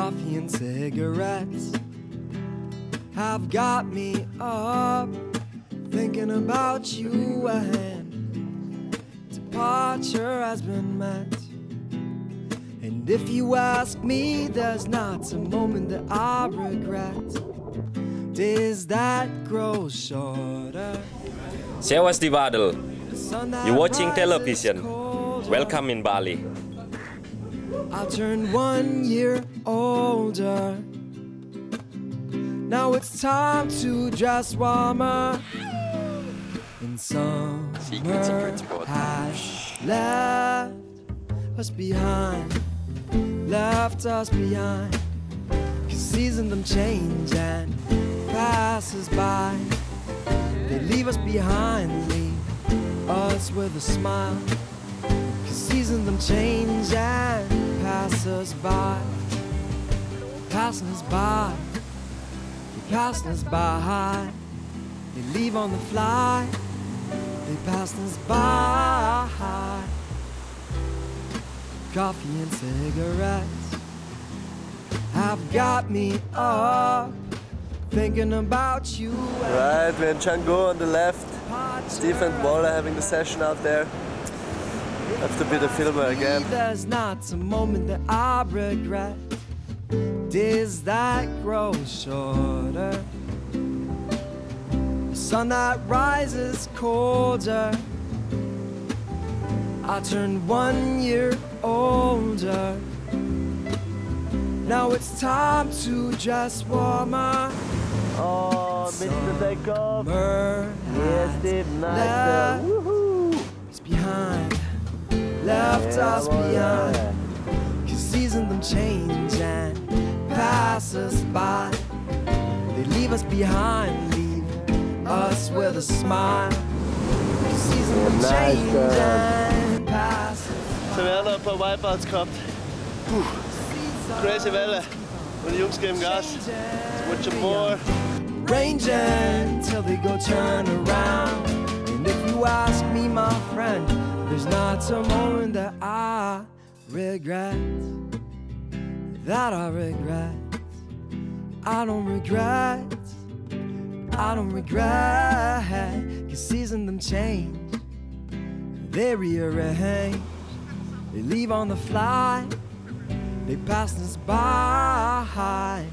Coffee and cigarettes have got me up thinking about you and departure has been met. And if you ask me, there's not a moment that I regret. Days that grow shorter. Sewas di sun You're watching television. Welcome in Bali. I turned one year older. Now it's time to dress warmer. And summer Secret, secret spot. has left us behind. Left us behind. Cause seasons them change and passes by. They leave us behind, leave us with a smile. Cause seasons them change us by. Passing us by. They passing us by. They leave on the fly. They passed us by. Coffee and cigarettes have got me up. Thinking about you. Right, we're in Canggu on the left. Steve and Wolle having the session out there. Have to be the filmer again. There's not a moment that I regret. Days that grow shorter. The sun that rises colder. I turned one year older. Now it's time to just warm up. Oh, Mr. the take off. Summer Yes, Steve, nice. Uh, woohoo! us behind, left us behind. Cause seasons them change and pass us by. They leave us behind, leave us with a smile. Cause seasons them nice, change uh, and pass us So, wir haben noch ein paar Wipeouts gehabt. Puh. Crazy Welle. Und die Jungs geben Gas. Much more. Ranging till they go turn around. And if you ask me, my friend, there's not a moment that I regret. That I regret. I don't regret. I don't regret. Cause seasons them change. They rearrange. They leave on the fly. They pass us by.